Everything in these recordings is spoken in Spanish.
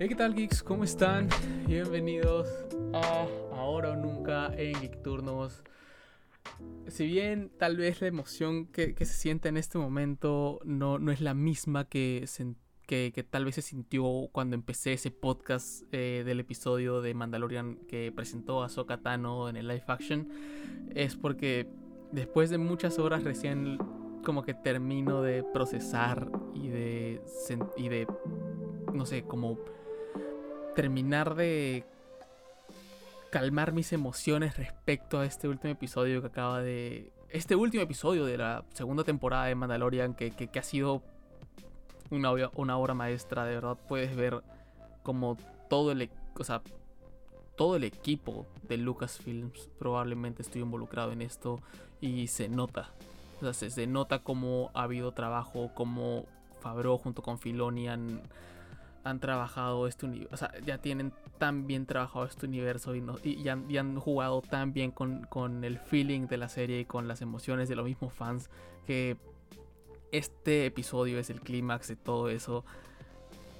Hey, ¿qué tal, geeks? ¿Cómo están? Bienvenidos a Ahora o Nunca en Geek Turnos. Si bien tal vez la emoción que, se siente en este momento no, no es la misma que, que, tal vez se sintió cuando empecé ese podcast eh, del episodio de Mandalorian que presentó a Tano en el live action, es porque después de muchas horas recién como que termino de procesar y de, y de no sé, como terminar de calmar mis emociones respecto a este último episodio que acaba de... Este último episodio de la segunda temporada de Mandalorian que, que, ha sido una, una, obra maestra, de verdad puedes ver como todo el, o sea, todo el equipo de Lucasfilms probablemente estoy involucrado en esto y se nota. O sea, se, nota cómo ha habido trabajo, cómo Fabro junto con Filoni han han trabajado este universo, o sea, ya tienen tan bien trabajado este universo y, y, han, jugado tan bien con, el feeling de la serie y con las emociones de los mismos fans que este episodio es el clímax de todo eso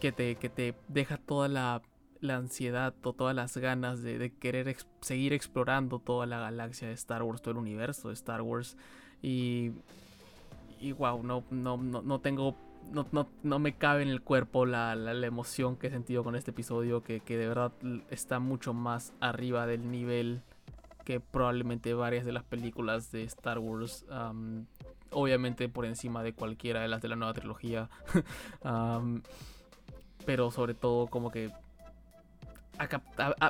que te, que te deja toda la, ansiedad o todas las ganas de, querer seguir explorando toda la galaxia de Star Wars, todo el universo de Star Wars. Y, y wow, no, no, no, no tengo no, me cabe en el cuerpo la, emoción que he sentido con este episodio, que, de verdad está mucho más arriba del nivel que probablemente varias de las películas de Star Wars. obviamente por encima de cualquiera de las de la nueva trilogía. pero sobre todo como que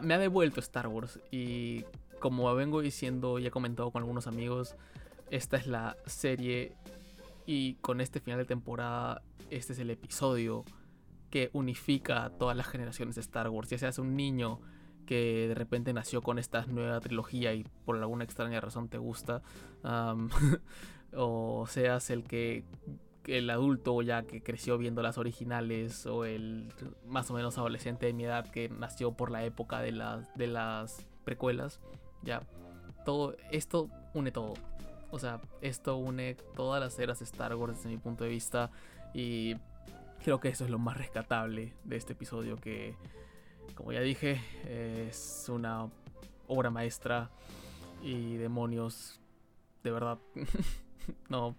me ha devuelto Star Wars. Y como vengo diciendo y he comentado con algunos amigos, esta es la serie y con este final de temporada, este es el episodio que unifica a todas las generaciones de Star Wars. Ya seas un niño que de repente nació con esta nueva trilogía y por alguna extraña razón te gusta, o seas el que el adulto ya que creció viendo las originales o el más o menos adolescente de mi edad que nació por la época de las de las precuelas, ya todo esto une todo. O sea, esto une todas las eras de Star Wars desde mi punto de vista. Y creo que eso es lo más rescatable de este episodio que, como ya dije, es una obra maestra. Y demonios, de verdad, no,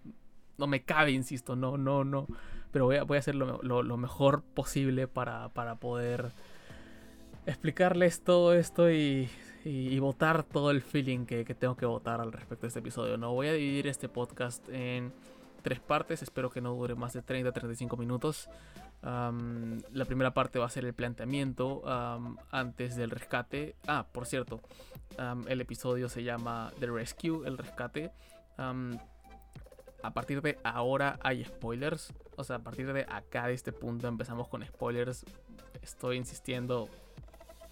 no me cabe, insisto, no, no, no. Pero voy a, voy a hacer lo, lo, mejor posible para, para poder explicarles todo esto y y, votar todo el feeling que, tengo que votar al respecto de este episodio. No voy a dividir este podcast en tres partes, espero que no dure más de 30-35 minutos. la primera parte va a ser el planteamiento antes del rescate. Ah, por cierto, el episodio se llama The Rescue, el rescate. a partir de ahora hay spoilers. O sea, a partir de acá, de este punto, empezamos con spoilers. Estoy insistiendo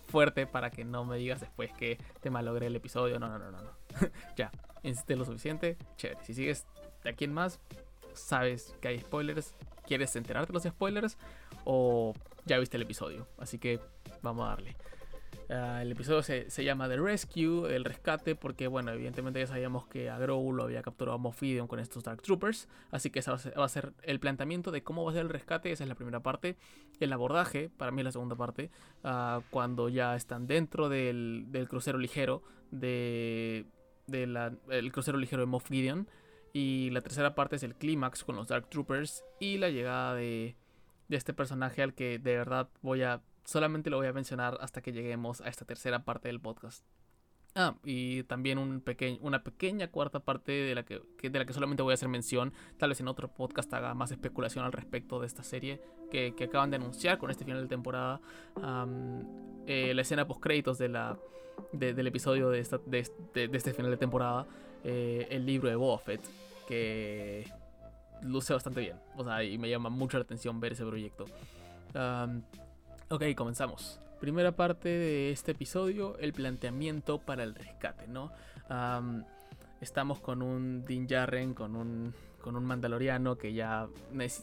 fuerte para que no me digas después que te malogré el episodio. No, no, no, no. no. ya, insiste lo suficiente. Chévere. Si sigues de aquí en más, sabes que hay spoilers. ¿Quieres enterarte de los spoilers? O ya viste el episodio. Así que vamos a darle. Ah, el episodio se, llama The Rescue, el rescate, porque bueno, evidentemente ya sabíamos que a Grow lo había capturado a Moff con estos Dark Troopers, así que ese va a, ser, el planteamiento de cómo va a ser el rescate, esa es la primera parte. El abordaje, para mí es la segunda parte, ah, cuando ya están dentro del, crucero ligero de, el crucero ligero de Moff y la tercera parte es el clímax con los Dark Troopers y la llegada de, este personaje al que de verdad voy a solamente lo voy a mencionar hasta que lleguemos a esta tercera parte del podcast. Ah, y también un una pequeña cuarta parte de la que, de la que solamente voy a hacer mención. Tal vez en otro podcast haga más especulación al respecto de esta serie que, acaban de anunciar con este final de temporada. Eh, la escena post créditos de del episodio de, esta, de, este final de temporada. Eh, el libro de Boba. Que luce bastante bien. O sea, y me llama mucho la atención ver ese proyecto. Ok, comenzamos. Primera parte de este episodio, el planteamiento para el rescate, ¿no? estamos con un Din Djarin, con un, con un mandaloriano que ya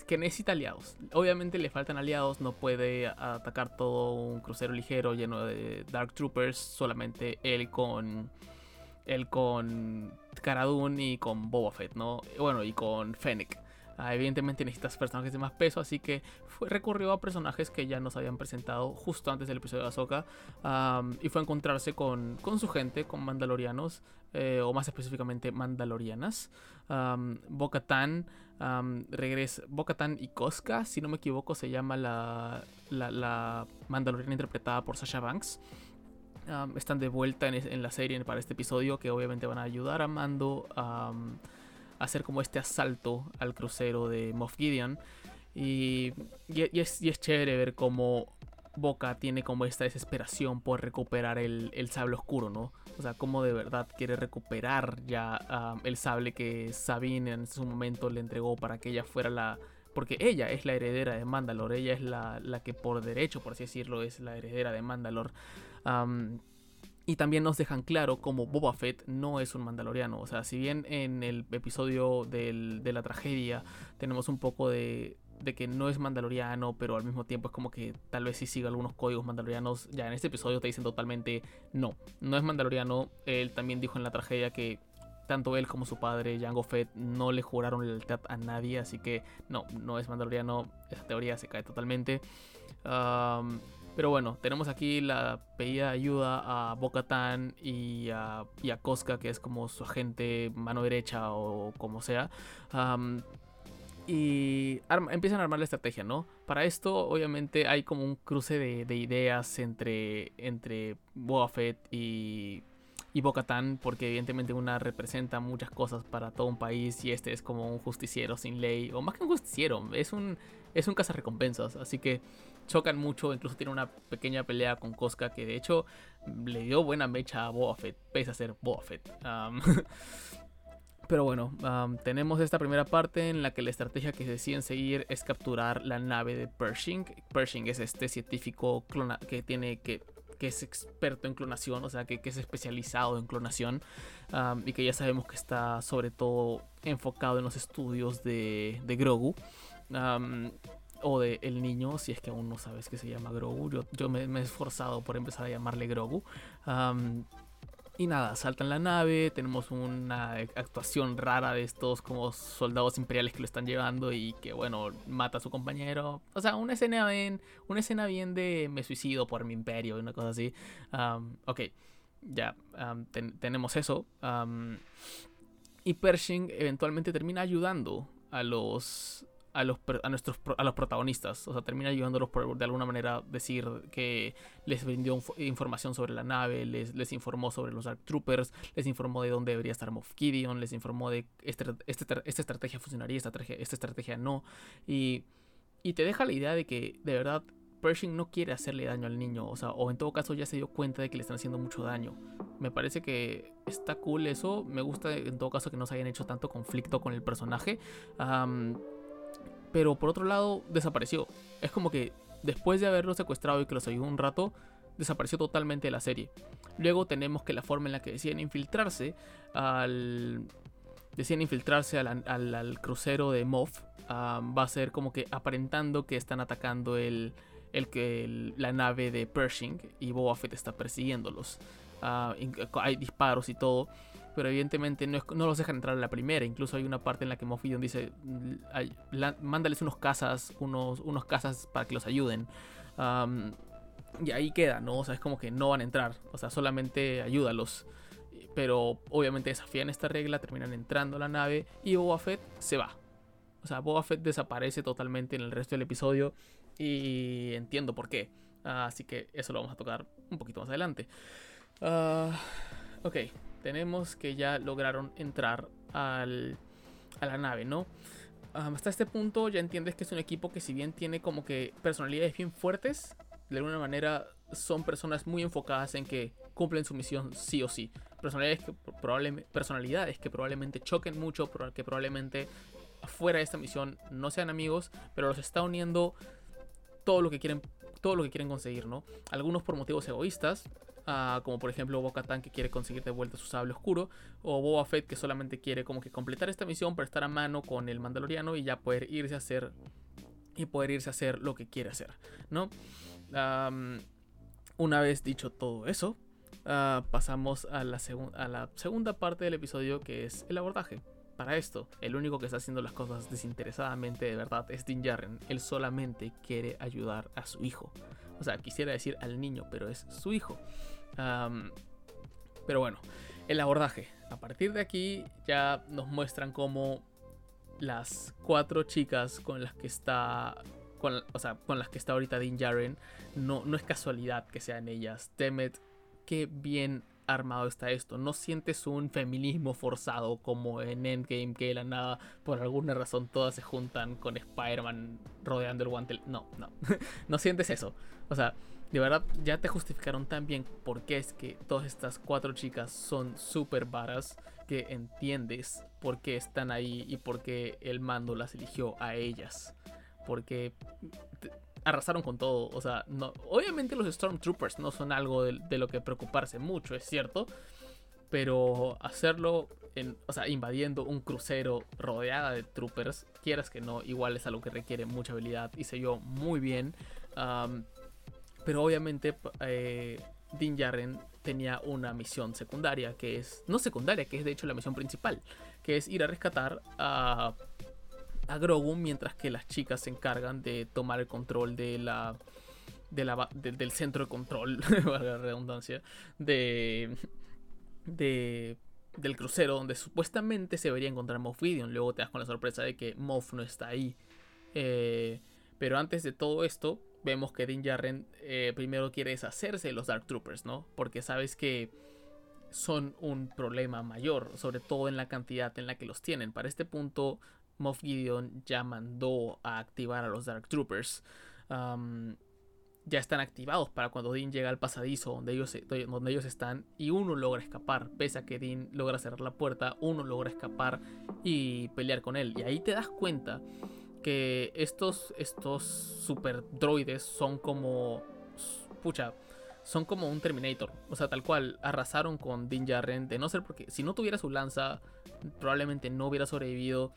que necesita aliados. Obviamente le faltan aliados, no puede atacar todo un crucero ligero lleno de Dark Troopers, solamente él con él con Cara y con Boba Fett, ¿no? Bueno, y con Fennec. Ah, evidentemente necesitas personajes de más peso, así que fue, recurrió a personajes que ya nos habían presentado justo antes del episodio de Ahsoka y fue a encontrarse con, con su gente, con mandalorianos, eh, o más específicamente mandalorianas. Um, Bo-Katan regresa. Bo-Katan y Koska, si no me equivoco, se llama la, la, mandaloriana interpretada por Sasha Banks. Están de vuelta en, la serie para este episodio que obviamente van a ayudar a Mando a hacer como este asalto al crucero de Moff Gideon. Y, y, es, y es chévere ver cómo Boca tiene como esta desesperación por recuperar el, sable oscuro, ¿no? O sea, cómo de verdad quiere recuperar ya el sable que Sabine en su momento le entregó para que ella fuera la... Porque ella es la heredera de Mandalore, ella es la, que por derecho, por así decirlo, es la heredera de Mandalore. Y también nos dejan claro cómo Boba Fett no es un mandaloriano. O sea, si bien en el episodio de la tragedia tenemos un poco de, de que no es mandaloriano, pero al mismo tiempo es como que tal vez sí siga algunos códigos mandalorianos. Ya en este episodio te dicen totalmente no, no es mandaloriano. Él también dijo en la tragedia que tanto él como su padre, Jango Fett, no le juraron lealtad a nadie, así que no, no es mandaloriano. Esa teoría se cae totalmente. Pero bueno, tenemos aquí la pedida ayuda a Bo-Katan y a, y a Koska, que es como su agente mano derecha o como sea y empiezan a armar la estrategia, ¿no? Para esto, obviamente, hay como un cruce de, ideas entre, entre Boba y, y bo porque evidentemente una representa muchas cosas para todo un país y este es como un justiciero sin ley, o más que un justiciero, es un, es un cazarrecompensas, así que chocan mucho, incluso tiene una pequeña pelea con Koska que de hecho le dio buena mecha a Boba pese a ser Boba. Pero bueno, tenemos esta primera parte en la que la estrategia que deciden seguir es capturar la nave de Pershing. Pershing es este científico que tiene que que es experto en clonación, o sea, que, es especializado en clonación y que ya sabemos que está sobre todo enfocado en los estudios de, Grogu. o de el niño, si es que aún no sabes que se llama Grogu. Yo, yo me, he esforzado por empezar a llamarle Grogu. Y nada, saltan la nave, tenemos una actuación rara de estos como soldados imperiales que lo están llevando y que bueno, mata a su compañero. O sea, una escena bien, una escena bien de me suicido por mi imperio y una cosa así. ok, ya tenemos eso. y Pershing eventualmente termina ayudando a los a los, a nuestros, a los protagonistas. O sea, termina ayudándolos por de alguna manera decir que les brindó información sobre la nave, les, les informó sobre los Dark Troopers, les informó de dónde debería estar Moff Gideon, les informó de este, este, esta estrategia funcionaría, esta esta estrategia no. Y, y te deja la idea de que de verdad Pershing no quiere hacerle daño al niño, o sea, o en todo caso ya se dio cuenta de que le están haciendo mucho daño. Me parece que está cool eso, me gusta en todo caso que no se hayan hecho tanto conflicto con el personaje. Pero por otro lado, desapareció. Es como que después de haberlo secuestrado y que los ayudó un rato, desapareció totalmente de la serie. Luego tenemos que la forma en la que deciden infiltrarse al. Deciden infiltrarse al, crucero de Moff. va a ser como que aparentando que están atacando el, el que la nave de Pershing y Boba Fett está persiguiéndolos. Ah, hay disparos y todo pero evidentemente no, los dejan entrar a la primera. Incluso hay una parte en la que Moff dice, mándales unos casas, unos, unos casas para que los ayuden. y ahí queda, ¿no? O sea, es como que no van a entrar, o sea, solamente ayúdalos. Pero obviamente desafían esta regla, terminan entrando a la nave y Boba Fett se va. O sea, Boba Fett desaparece totalmente en el resto del episodio y entiendo por qué. así que eso lo vamos a tocar un poquito más adelante. Uh, ok, tenemos que ya lograron entrar al, a la nave, ¿no? hasta este punto ya entiendes que es un equipo que si bien tiene como que personalidades bien fuertes, de alguna manera son personas muy enfocadas en que cumplen su misión sí o sí. Personalidades que, probablemente, personalidades que probablemente choquen mucho, que probablemente fuera de esta misión no sean amigos, pero los está uniendo todo lo que quieren, todo lo que quieren conseguir, ¿no? Algunos por motivos egoístas, como por ejemplo Boca Tan que quiere conseguir de vuelta su sable oscuro, o Boba Fett que solamente quiere como que completar esta misión para estar a mano con el Mandaloriano y ya poder irse a hacer y poder irse a hacer lo que quiere hacer, ¿no? una vez dicho todo eso, ah, pasamos a la, a la segunda parte del episodio que es el abordaje. Para esto. El único que está haciendo las cosas desinteresadamente de verdad es Din Djarin. Él solamente quiere ayudar a su hijo. O sea, quisiera decir al niño, pero es su hijo. pero bueno, el abordaje. A partir de aquí ya nos muestran cómo las cuatro chicas con las que está con, o sea, con las que está ahorita Din Djarin, no, no es casualidad que sean ellas. Temet, qué bien armado está esto. No sientes un feminismo forzado como en Endgame, que la nada, por alguna razón, todas se juntan con Spider-Man rodeando el guante. No, no. no sientes eso. O sea, de verdad, ya te justificaron tan bien por qué es que todas estas cuatro chicas son súper varas que entiendes por qué están ahí y por qué el mando las eligió a ellas. Porque arrasaron con todo. O sea, obviamente los Stormtroopers no son algo de, lo que preocuparse mucho, es cierto. Pero hacerlo, en, o sea, invadiendo un crucero rodeada de troopers, quieras que no, igual es algo que requiere mucha habilidad y se yo muy bien. pero obviamente eh, Din tenía una misión secundaria, que es, no secundaria, que es de hecho la misión principal, que es ir a rescatar a a Grogu mientras que las chicas se encargan de tomar el control de la, de la del centro de control, valga la redundancia, de, de del crucero donde supuestamente se debería encontrar Moff Gideon. Luego te das con la sorpresa de que Moff no está ahí. Eh, pero antes de todo esto, vemos que Din Djarin eh, primero quiere deshacerse de los Dark Troopers, ¿no? Porque sabes que son un problema mayor, sobre todo en la cantidad en la que los tienen. Para este punto, Moff Gideon ya mandó a activar a los Dark Troopers. ya están activados para cuando Dean llega al pasadizo donde ellos, donde ellos están y uno logra escapar. Pese a que Dean logra cerrar la puerta, uno logra escapar y pelear con él. Y ahí te das cuenta que estos, estos super droides son como... Pucha, son como un Terminator. O sea, tal cual, arrasaron con Din Djarin. De no ser porque si no tuviera su lanza, probablemente no hubiera sobrevivido.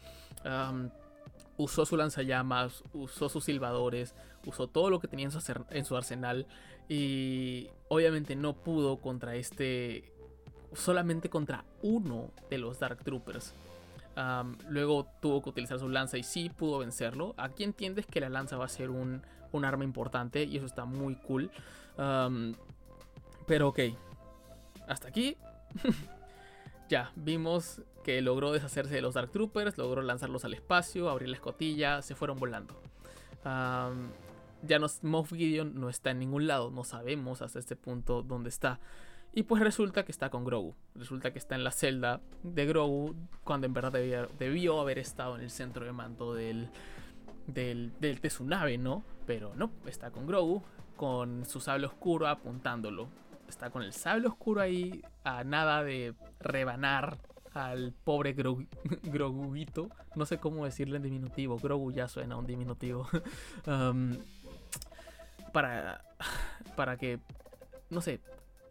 usó su lanzallamas, usó sus silbadores, usó todo lo que tenía en su, arsenal. Y obviamente no pudo contra este. Solamente contra uno de los Dark Troopers. luego tuvo que utilizar su lanza y sí pudo vencerlo. Aquí entiendes que la lanza va a ser un, un arma importante y eso está muy cool pero ok. Hasta aquí. ya, vimos que logró deshacerse de los Dark Troopers, logró lanzarlos al espacio, abrir la escotilla, se fueron volando. ya nos, Moff Gideon no está en ningún lado, no sabemos hasta este punto dónde está. Y pues resulta que está con Grogu. Resulta que está en la celda de Grogu cuando en verdad debió haber estado en el centro de mando del, del, de su nave, ¿no? Pero no, está con Grogu con su sable oscuro apuntándolo. Está con el sable oscuro ahí a nada de rebanar al pobre Groguito. No sé cómo decirle en diminutivo. Grogu ya suena un diminutivo. Um, para, para que, no sé,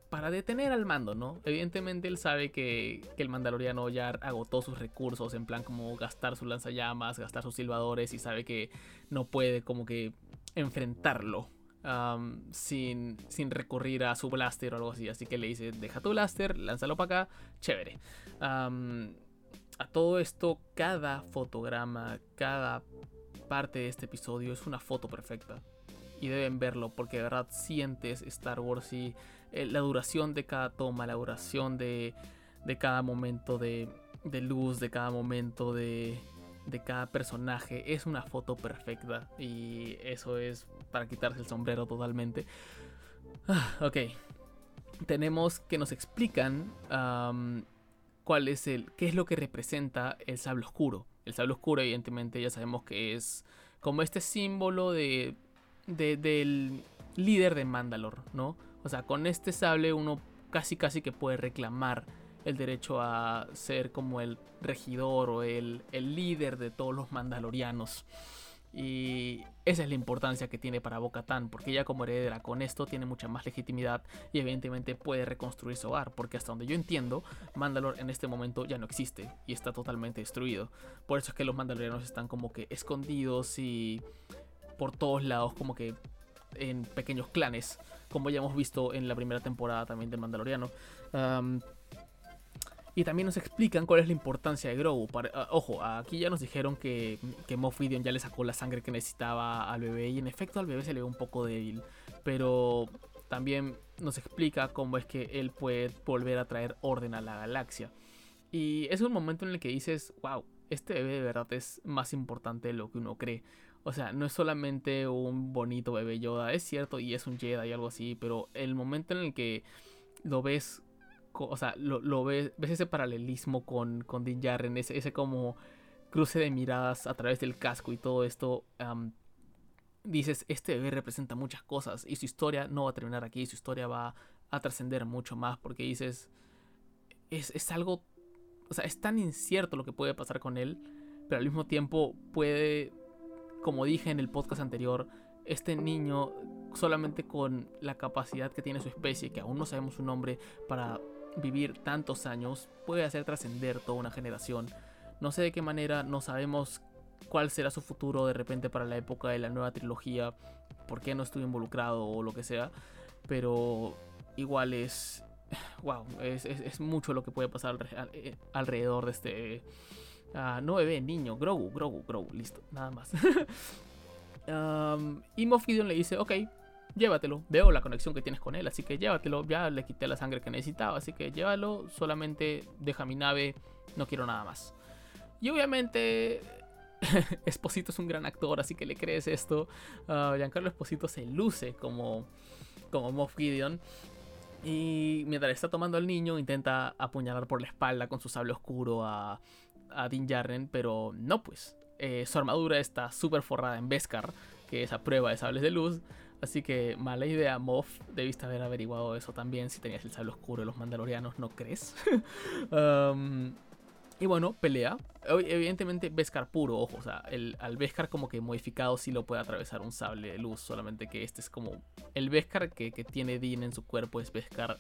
para detener al mando, ¿no? Evidentemente él sabe que, que, el mandaloriano ya agotó sus recursos, en plan como gastar sus lanzallamas, gastar sus silbadores y sabe que no puede como que enfrentarlo sin, sin recurrir a su blaster o algo así. Así que le dice, deja tu blaster, lánzalo para acá, chévere. a todo esto, cada fotograma, cada parte de este episodio es una foto perfecta. Y deben verlo porque de verdad sientes Star Wars y eh, la duración de cada toma, la duración de, de cada momento de, de luz, de cada momento de, de cada personaje es una foto perfecta y eso es para quitarse el sombrero totalmente. Ah, ok, tenemos que nos explican cuál es el, qué es lo que representa el sable oscuro. El sable oscuro, evidentemente, ya sabemos que es como este símbolo de, de del líder de Mandalor, ¿no? O sea, con este sable uno casi casi que puede reclamar el derecho a ser como el regidor o el, líder de todos los mandalorianos. Y esa es la importancia que tiene para Bo-Katan, porque ella como heredera con esto tiene mucha más legitimidad y evidentemente puede reconstruir su hogar, porque hasta donde yo entiendo, Mandalor en este momento ya no existe y está totalmente destruido. Por eso es que los mandalorianos están como que escondidos y por todos lados como que en pequeños clanes, como ya hemos visto en la primera temporada también del Mandaloriano. Y también nos explican cuál es la importancia de Grogu. Ah, ojo, aquí ya nos dijeron que, que ya le sacó la sangre que necesitaba al bebé. Y en efecto al bebé se le ve un poco débil. Pero también nos explica cómo es que él puede volver a traer orden a la galaxia. Y es un momento en el que dices, wow, este bebé de verdad es más importante de lo que uno cree. O sea, no es solamente un bonito bebé Yoda, es cierto, y es un Jedi y algo así, pero el momento en el que lo ves, o sea, lo, ves, ves ese paralelismo con, con Din ese, ese como cruce de miradas a través del casco y todo esto, dices, este bebé representa muchas cosas y su historia no va a terminar aquí, su historia va a trascender mucho más porque dices, es, es algo o sea, es tan incierto lo que puede pasar con él, pero al mismo tiempo puede, como dije en el podcast anterior, este niño solamente con la capacidad que tiene su especie, que aún no sabemos su nombre, para vivir tantos años, puede hacer trascender toda una generación. No sé de qué manera, no sabemos cuál será su futuro de repente para la época de la nueva trilogía, por qué no estuvo involucrado o lo que sea, pero igual es, wow, es, mucho lo que puede pasar eh, alrededor de este uh, no bebé, niño, Grogu, Grogu, Grogu, listo, nada más. y Moff Gideon le dice, ok, llévatelo, veo la conexión que tienes con él, así que llévatelo, ya le quité la sangre que necesitaba, así que llévalo, solamente deja mi nave, no quiero nada más. Y obviamente Esposito es un gran actor, así que le crees esto. Uh, Giancarlo Esposito se luce como, como Moff Gideon. Y mientras está tomando al niño, intenta apuñalar por la espalda con su sable oscuro a, a Din Djarin, pero no pues. Eh, su armadura está súper forrada en Beskar, que es a prueba de sables de luz. Así que mala idea, Moff. Debiste haber averiguado eso también si tenías el sable oscuro de los mandalorianos, ¿no crees? y bueno, pelea. Evidentemente, Beskar puro, ojo. O sea, el, al Beskar como que modificado sí lo puede atravesar un sable de luz. Solamente que este es como. El Beskar que, tiene Dean en su cuerpo es Beskar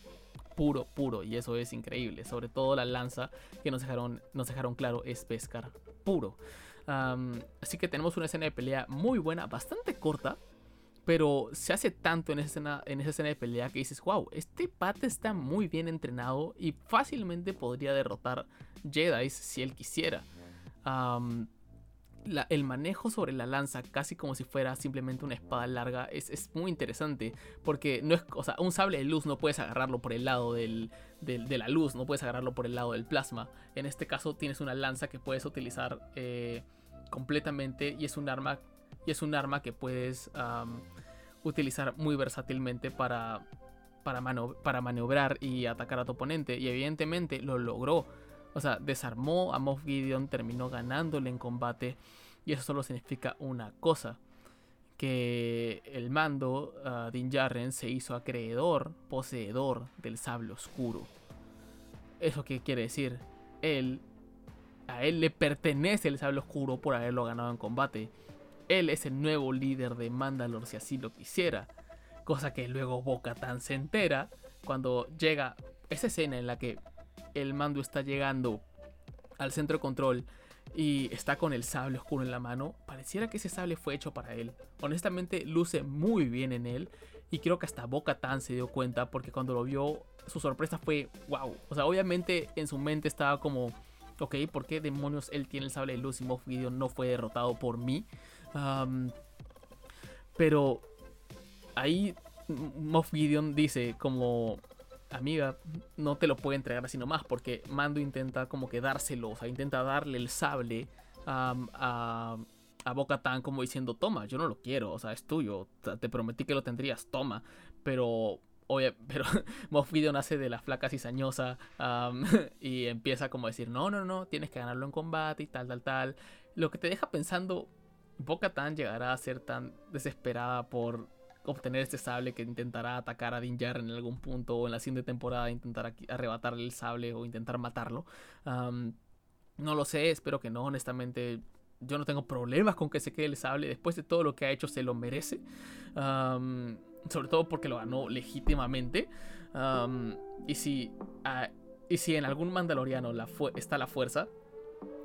puro, puro. Y eso es increíble. Sobre todo la lanza que nos dejaron, nos dejaron claro es Beskar puro. así que tenemos una escena de pelea muy buena, bastante corta. Pero se hace tanto en esa, escena, en esa escena de pelea que dices, wow, este pata está muy bien entrenado y fácilmente podría derrotar Jedi si él quisiera. el manejo sobre la lanza, casi como si fuera simplemente una espada larga, es, muy interesante. Porque no es, o sea, un sable de luz no puedes agarrarlo por el lado de la luz, no puedes agarrarlo por el lado del plasma. En este caso tienes una lanza que puedes utilizar eh, completamente y es un arma y es un arma que puedes utilizar muy versátilmente para, para, para maniobrar y atacar a tu oponente. Y evidentemente lo logró. O sea, desarmó a Moff Gideon, terminó ganándole en combate. Y eso solo significa una cosa. Que el mando, uh, Din Djarin, se hizo acreedor, poseedor del sable oscuro. ¿Eso qué quiere decir? Él, a él le pertenece el sable oscuro por haberlo ganado en combate. Él es el nuevo líder de Mandalor si así lo quisiera. Cosa que luego Boca tan se entera cuando llega esa escena en la que el mando está llegando al centro de control y está con el sable oscuro en la mano. Pareciera que ese sable fue hecho para él. Honestamente, luce muy bien en él. Y creo que hasta Boca Tan se dio cuenta porque cuando lo vio, su sorpresa fue wow. O sea, obviamente en su mente estaba como, ok, ¿por qué demonios él tiene el sable de luz y Moff Gideon no fue derrotado por mí? Pero ahí Moff Gideon dice como amiga, no te lo puede entregar así nomás, porque Mando intenta como que dárselo, o sea, intenta darle el sable a, a Boca Tan como diciendo, toma, yo no lo quiero, o sea, es tuyo, te prometí que lo tendrías, toma, pero... Oye, pero Moff Gideon hace de la flaca cizañosa y empieza como a decir, no, no, no, tienes que ganarlo en combate y tal, tal, tal. Lo que te deja pensando, Boca Tan llegará a ser tan desesperada por obtener este sable que intentará atacar a Din en algún punto o en la siguiente temporada intentar arrebatarle el sable o intentar matarlo. no lo sé, espero que no, honestamente. Yo no tengo problemas con que se quede el sable. Después de todo lo que ha hecho, se lo merece. sobre todo porque lo ganó legítimamente. y, si, ah, y si en algún mandaloriano está la fuerza,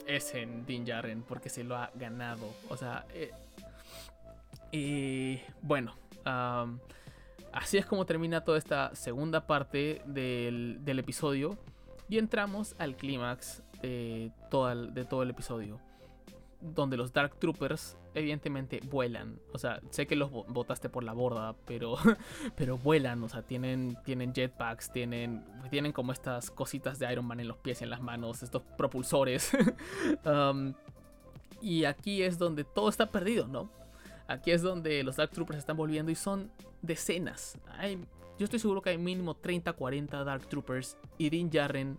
es en Din Djarin porque se lo ha ganado. O sea, eh, y bueno, así es como termina toda esta segunda parte del, episodio. Y entramos al clímax de, de todo el episodio. Donde los Dark Troopers evidentemente vuelan. O sea, sé que los botaste por la borda, pero, pero vuelan. O sea, tienen, tienen jetpacks, tienen, tienen como estas cositas de Iron Man en los pies y en las manos, estos propulsores. Um, y aquí es donde todo está perdido, ¿no? Aquí es donde los Dark Troopers están volviendo y son decenas. Hay, yo estoy seguro que hay mínimo 30, 40 Dark Troopers. Y Dean Jarren,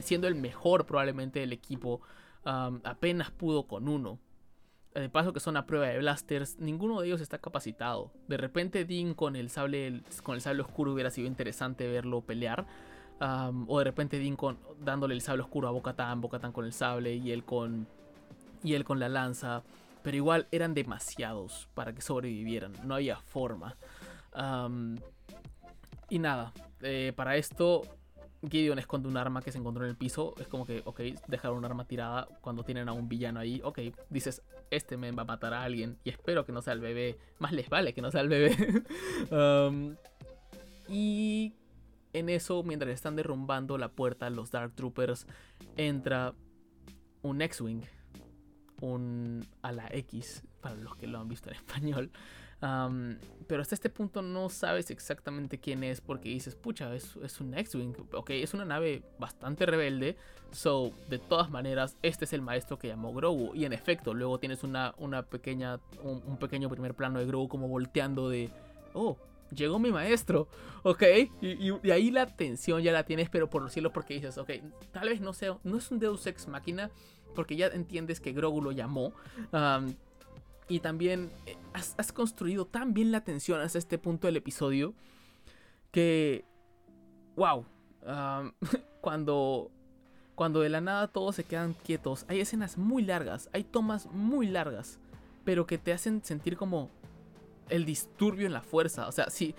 siendo el mejor probablemente del equipo, apenas pudo con uno. De paso que son a prueba de blasters, ninguno de ellos está capacitado. De repente Dean con el sable, con el sable oscuro hubiera sido interesante verlo pelear. O de repente Dean con, dándole el sable oscuro a Bocatan, Bocatan con el sable y él con, y él con la lanza. Pero igual eran demasiados para que sobrevivieran. No había forma. Y nada, eh, para esto Gideon esconde un arma que se encontró en el piso. Es como que, ok, dejar un arma tirada cuando tienen a un villano ahí. Ok, dices, este men va a matar a alguien. Y espero que no sea el bebé. Más les vale que no sea el bebé. Um, y en eso, mientras están derrumbando la puerta, los Dark Troopers, entra un X-Wing. Un a la X, para los que lo han visto en español pero hasta este punto no sabes exactamente quién es porque dices, pucha, es, es un X-Wing. Ok, es una nave bastante rebelde. So, de todas maneras, este es el maestro que llamó Grogu. Y en efecto, luego tienes una, una pequeña, un, pequeño primer plano de Grogu como volteando de, oh, llegó mi maestro, ¿ok? Y, ahí la tensión ya la tienes, pero por los cielos porque dices, ok, tal vez no sea, no es un Deus Ex Máquina, porque ya entiendes que Grogu lo llamó, y también eh, has, construido tan bien la tensión hasta este punto del episodio que, wow, cuando, cuando de la nada todos se quedan quietos, hay escenas muy largas, hay tomas muy largas, pero que te hacen sentir como el disturbio en la fuerza. O sea, si,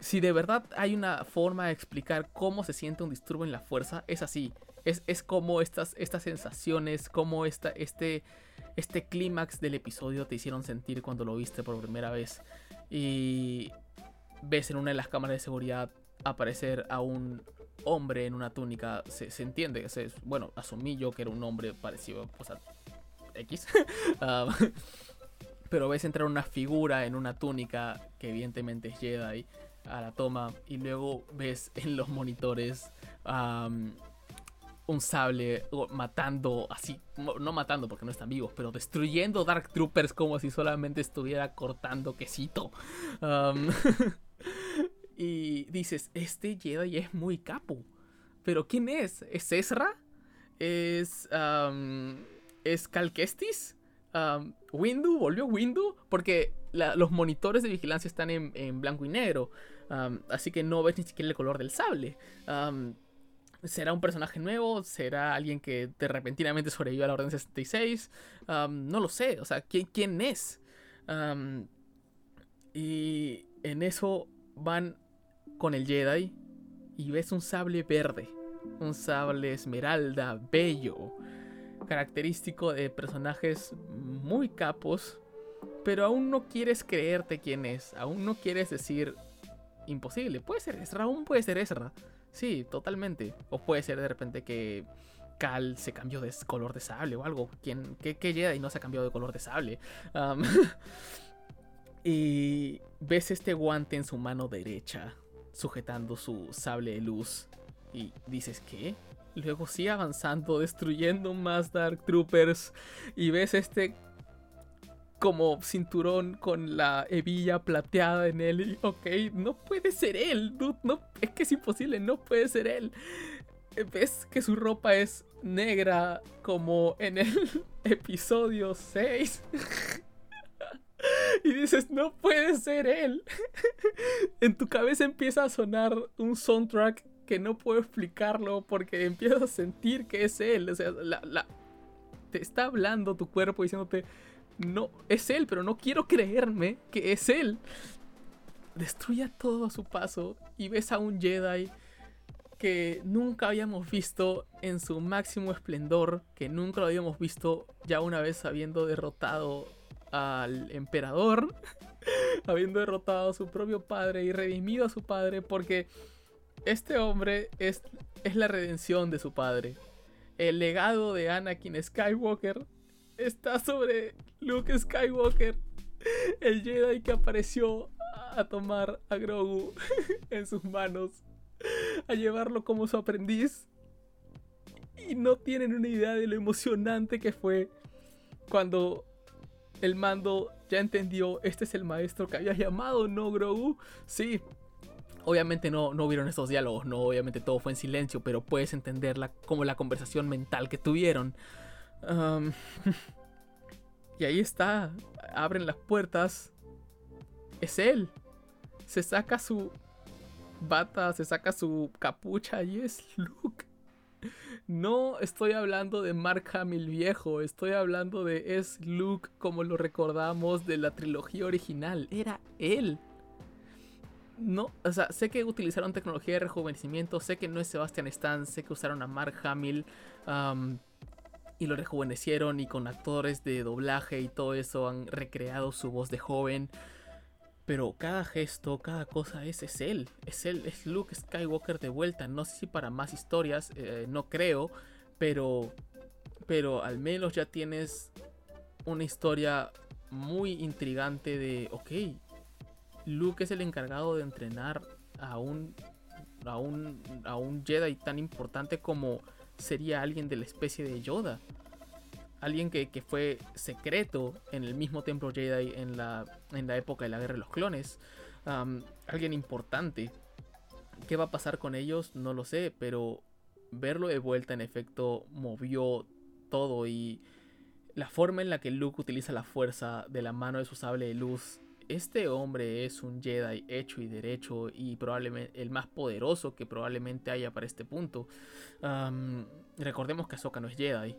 si de verdad hay una forma de explicar cómo se siente un disturbio en la fuerza, es así. Es, es como estas, estas sensaciones, como esta, este este clímax del episodio te hicieron sentir cuando lo viste por primera vez. Y ves en una de las cámaras de seguridad aparecer a un hombre en una túnica. Se, entiende que es, bueno, asumí yo que era un hombre parecido pues, a X. Um, pero ves entrar una figura en una túnica que evidentemente es Jedi a la toma. Y luego ves en los monitores un sable matando así, no matando porque no están vivos, pero destruyendo Dark Troopers como si solamente estuviera cortando quesito. Um, y dices, este Jedi es muy capo. Pero ¿quién es? ¿Es Ezra? ¿Es... Um, ¿Es Cal? Um, ¿Windu? ¿Volvió Windu? Porque los monitores de vigilancia están en, blanco y negro. así que no ves ni siquiera el color del sable. ¿Será un personaje nuevo? ¿Será alguien que de repentinamente sobrevivió a la Orden 66? no lo sé, o sea, ¿quién, quién es? y en eso van con el Jedi y ves un sable verde, un sable esmeralda, bello, característico de personajes muy capos, pero aún no quieres creerte quién es, aún no quieres decir imposible, puede ser Ezra, aún puede ser Ezra. Sí, totalmente. O puede ser de repente que Cal se cambió de color de sable o algo. ¿Quién, qué, qué y no se ha cambiado de color de sable? y ves este guante en su mano derecha, sujetando su sable de luz. Y dices, ¿qué? Luego sigue avanzando, destruyendo más Dark Troopers. Y ves este como cinturón con la hebilla plateada en él. Y, ok, no puede ser él, no, es que es imposible, no puede ser él. Ves que su ropa es negra como en el episodio 6. y dices, no puede ser él. en tu cabeza empieza a sonar un soundtrack que no puedo explicarlo porque empiezas a sentir que es él. O sea, la, te está hablando tu cuerpo diciéndote, no, es él, pero no quiero creerme que es él. Destruye todo a su paso y ves a un Jedi que nunca habíamos visto en su máximo esplendor, que nunca lo habíamos visto ya una vez habiendo derrotado al emperador, habiendo derrotado a su propio padre y redimido a su padre, porque este hombre es, es la redención de su padre. El legado de Anakin Skywalker está sobre Luke Skywalker, el Jedi que apareció a tomar a Grogu en sus manos, a llevarlo como su aprendiz. Y no tienen una idea de lo emocionante que fue cuando el mando ya entendió, este es el maestro que había llamado, ¿no, Grogu? Sí. Obviamente no, no hubieron estos diálogos, no, obviamente todo fue en silencio, pero puedes entenderla como la conversación mental que tuvieron. y ahí está, abren las puertas. Es él. Se saca su bata, se saca su capucha y es Luke. No estoy hablando de Mark Hamill viejo, estoy hablando de es Luke como lo recordamos de la trilogía original. Era él. No, o sea, sé que utilizaron tecnología de rejuvenecimiento, sé que no es Sebastian Stan, sé que usaron a Mark Hamill y lo rejuvenecieron y con actores de doblaje y todo eso han recreado su voz de joven. Pero cada gesto, cada cosa es, es él. Es él, es Luke Skywalker de vuelta. No sé si para más historias, eh, no creo. Pero, pero al menos ya tienes una historia muy intrigante de, ok, Luke es el encargado de entrenar a un, a un, a un Jedi tan importante como sería alguien de la especie de Yoda alguien que, fue secreto en el mismo templo Jedi en la, en la época de la guerra de los clones. alguien importante. ¿Qué va a pasar con ellos? No lo sé, pero verlo de vuelta en efecto movió todo y la forma en la que Luke utiliza la fuerza de la mano de su sable de luz. Este hombre es un Jedi hecho y derecho y probablemente el más poderoso que probablemente haya para este punto. recordemos que Ahsoka no es Jedi.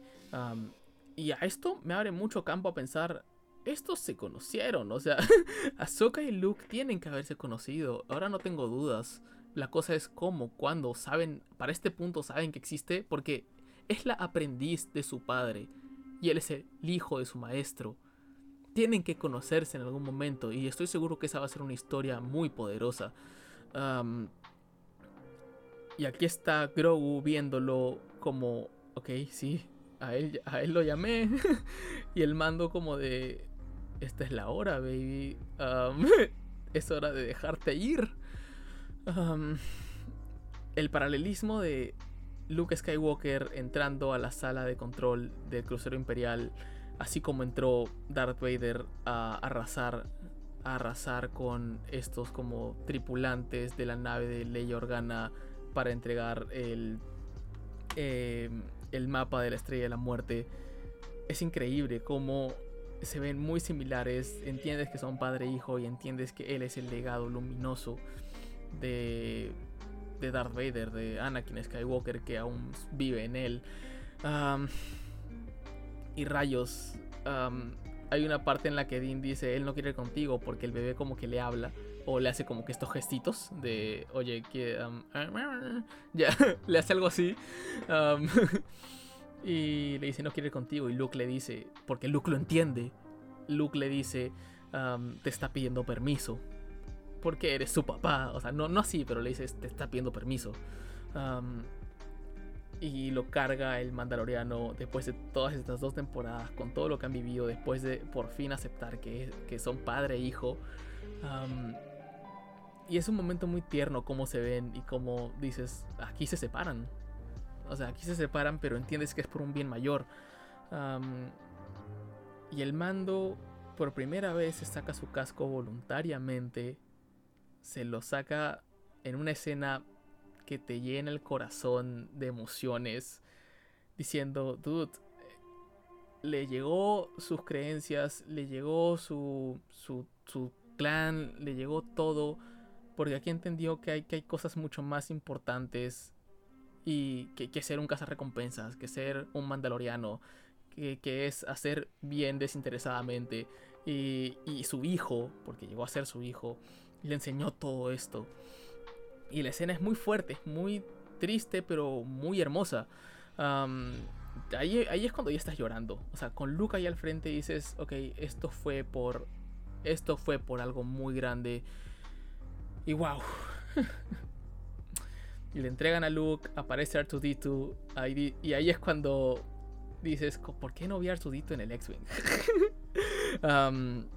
Y a esto me abre mucho campo a pensar, estos se conocieron, o sea, Ahsoka y Luke tienen que haberse conocido, ahora no tengo dudas. La cosa es cómo, cuándo, saben, para este punto saben que existe, porque es la aprendiz de su padre y él es el hijo de su maestro. Tienen que conocerse en algún momento y estoy seguro que esa va a ser una historia muy poderosa. y aquí está Grogu viéndolo como, ok, sí, a él, a él lo llamé y el mando como de, esta es la hora, baby. es hora de dejarte ir. el paralelismo de Luke Skywalker entrando a la sala de control del crucero imperial, así como entró Darth Vader a arrasar, arrasar con estos como tripulantes de la nave de Leia Organa para entregar el em, el mapa de la estrella de la muerte. Es increíble cómo se ven muy similares. Entiendes que son padre e hijo y entiendes que él es el legado luminoso de, de Darth Vader, de Anakin Skywalker, que aún vive en él. Y rayos. hay una parte en la que Dean dice, él no quiere ir contigo porque el bebé como que le habla o le hace como que estos gestitos de, oye, que... ya, le hace algo así. y le dice, no quiere ir contigo. Y Luke le dice, porque Luke lo entiende, Luke le dice, te está pidiendo permiso. Porque eres su papá. O sea, no, no así, pero le dice, te está pidiendo permiso. Y lo carga el mandaloriano después de todas estas dos temporadas, con todo lo que han vivido, después de por fin aceptar que, que son padre e hijo. Y es un momento muy tierno cómo se ven y cómo dices, aquí se separan. O sea, aquí se separan, pero entiendes que es por un bien mayor. y el mando, por primera vez, se saca su casco voluntariamente. Se lo saca en una escena que te llena el corazón de emociones. Diciendo, dude, le llegó sus creencias, le llegó su, su, su clan, le llegó todo porque aquí entendió que hay, que hay cosas mucho más importantes y que, ser un cazarrecompensas, que ser un mandaloriano, que, es hacer bien desinteresadamente. Y, su hijo, porque llegó a ser su hijo, le enseñó todo esto. Y la escena es muy fuerte, es muy triste, pero muy hermosa. ahí, ahí, es cuando ya estás llorando. O sea, con Luke ahí al frente dices, ok, esto fue por. Esto fue por algo muy grande. Y wow. y le entregan a Luke, aparece R2D2 ahí, y ahí es cuando dices, ¿por qué no vi a R2D2 en el X-Wing?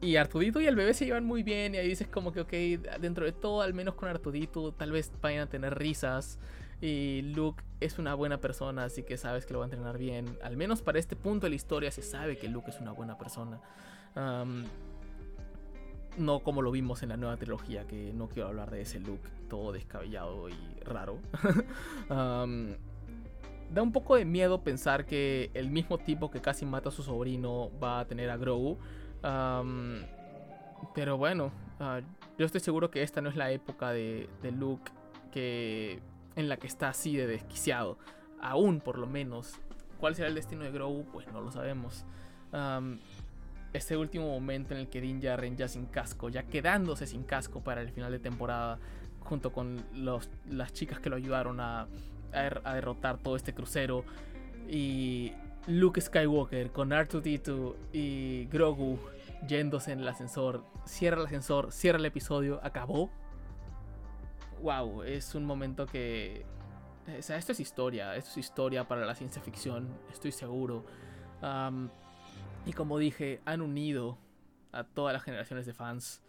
y Artudito y el bebé se llevan muy bien. Y ahí dices como que, ok, dentro de todo, al menos con Artudito, tal vez vayan a tener risas. Y Luke es una buena persona, así que sabes que lo va a entrenar bien. Al menos para este punto de la historia se sabe que Luke es una buena persona. no como lo vimos en la nueva trilogía, que no quiero hablar de ese Luke todo descabellado y raro. da un poco de miedo pensar que el mismo tipo que casi mata a su sobrino va a tener a Grogu pero bueno, ah, yo estoy seguro que esta no es la época de, Luke que, en la que está así de desquiciado. Aún, por lo menos. ¿Cuál será el destino de Grogu? Pues no lo sabemos. este último momento en el que Din Djarin ya sin casco, ya quedándose sin casco para el final de temporada, junto con las chicas que lo ayudaron a, a derrotar todo este crucero. Y Luke Skywalker con R2D2 y Grogu yéndose en el ascensor. Cierra el ascensor, cierra el episodio, acabó. Wow, es un momento que. O sea, esto es historia, esto es historia para la ciencia ficción, estoy seguro. y como dije, han unido a todas las generaciones de fans.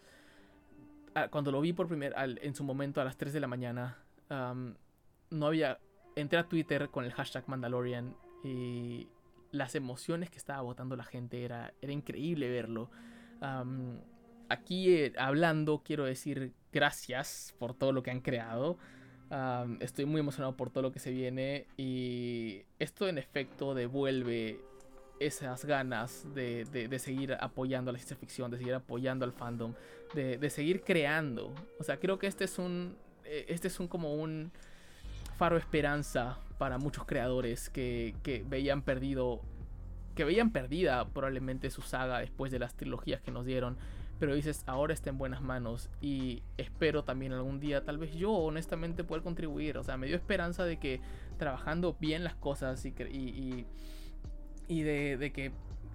Ah, cuando lo vi por primer en su momento a las 3 de la mañana, no había. Entré a Twitter con el hashtag Mandalorian y las emociones que estaba votando la gente era, era increíble verlo. aquí eh, hablando quiero decir gracias por todo lo que han creado. estoy muy emocionado por todo lo que se viene y esto en efecto devuelve esas ganas de, de, seguir apoyando a la ciencia ficción, de seguir apoyando al fandom, de, de, seguir creando. O sea, creo que este es un, eh, este es un como un faro esperanza para muchos creadores que, veían perdido, que veían perdida probablemente su saga después de las trilogías que nos dieron. Pero dices, ahora está en buenas manos y espero también algún día, tal vez yo honestamente poder contribuir. O sea, me dio esperanza de que trabajando bien las cosas y, y, y de que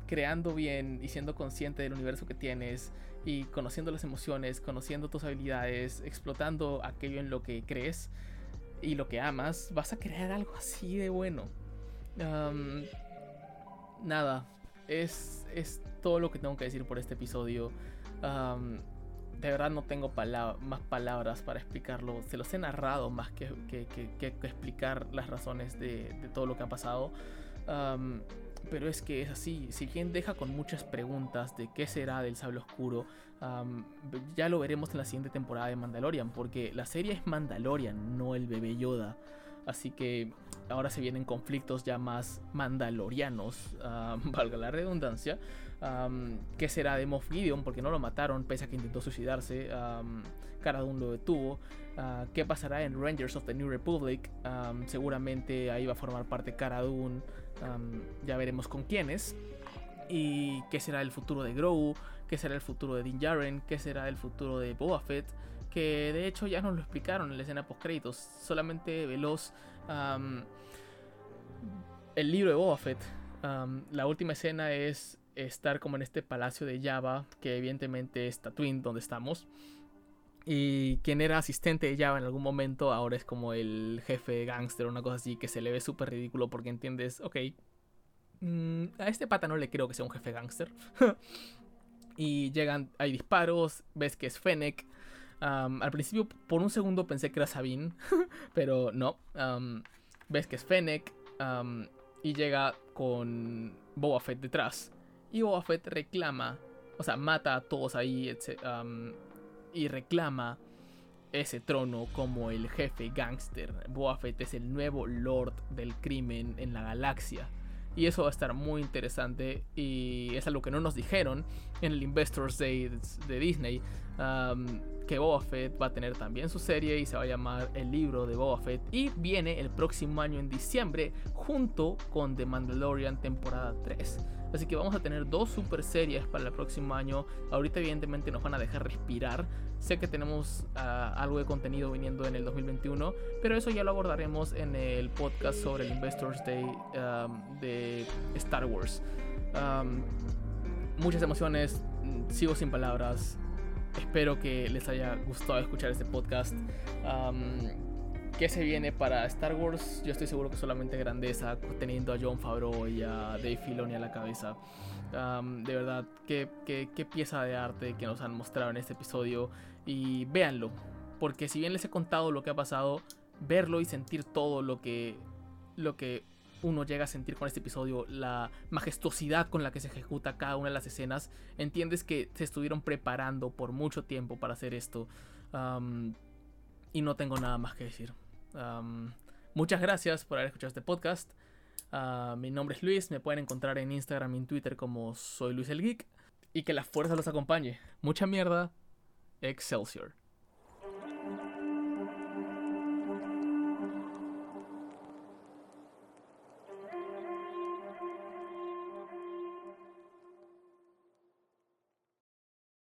creando bien y siendo consciente del universo que tienes y conociendo las emociones, conociendo tus habilidades, explotando aquello en lo que crees, y lo que amas, vas a crear algo así de bueno. nada, es, es todo lo que tengo que decir por este episodio. de verdad no tengo más palabras para explicarlo. Se los he narrado más que, que, explicar las razones de, de, todo lo que ha pasado. Pero es que es así. Si quien deja con muchas preguntas de qué será del sable oscuro, ya lo veremos en la siguiente temporada de Mandalorian, porque la serie es Mandalorian, no el bebé Yoda. Así que ahora se vienen conflictos ya más mandalorianos, valga la redundancia. ¿Qué será de Moff Gideon? Porque no lo mataron, pese a que intentó suicidarse. Dune lo detuvo. Ah, ¿Qué pasará en Rangers of the New Republic? seguramente ahí va a formar parte Cara. Ya veremos con quiénes. ¿Y qué será el futuro de Grogu? qué será el futuro de Din Djarin, qué será el futuro de Boba Fett, que de hecho ya nos lo explicaron en la escena post créditos, solamente veloz el libro de Boba Fett. la última escena es estar como en este palacio de Java, que evidentemente es Tatooine donde estamos. Y quien era asistente de Java en algún momento ahora es como el jefe gangster o una cosa así que se le ve súper ridículo porque entiendes, ok, mm, a este pata no le creo que sea un jefe gangster. Y llegan, hay disparos, ves que es Fennec. al principio, por un segundo pensé que era Sabine, pero no. ves que es Fennec. y llega con Boba Fett detrás. Y Boba Fett reclama, o sea, mata a todos ahí y reclama ese trono como el jefe gángster. Boba Fett es el nuevo lord del crimen en la galaxia. Y eso va a estar muy interesante. Y es algo que no nos dijeron en el Investors Day de Disney. que Boba Fett va a tener también su serie y se va a llamar El libro de Boba Fett. Y viene el próximo año en diciembre junto con The Mandalorian temporada 3. Así que vamos a tener dos super series para el próximo año. Ahorita evidentemente nos van a dejar respirar. Sé que tenemos ah, algo de contenido viniendo en el 2021, pero eso ya lo abordaremos en el podcast sobre el Investors Day de Star Wars. muchas emociones, sigo sin palabras. Espero que les haya gustado escuchar este podcast. Qué se viene para Star Wars, yo estoy seguro que solamente grandeza, teniendo a John Favreau y a Dave Filoni a la cabeza. de verdad, qué, qué, pieza de arte que nos han mostrado en este episodio. Y véanlo, porque si bien les he contado lo que ha pasado, verlo y sentir todo lo que, lo que uno llega a sentir con este episodio, la majestuosidad con la que se ejecuta cada una de las escenas, entiendes que se estuvieron preparando por mucho tiempo para hacer esto. y no tengo nada más que decir. Muchas gracias por haber escuchado este podcast. Ah, mi nombre es Luis, me pueden encontrar en Instagram y en Twitter como soy Luis el Geek. Y que la fuerza los acompañe. Mucha mierda. Excelsior.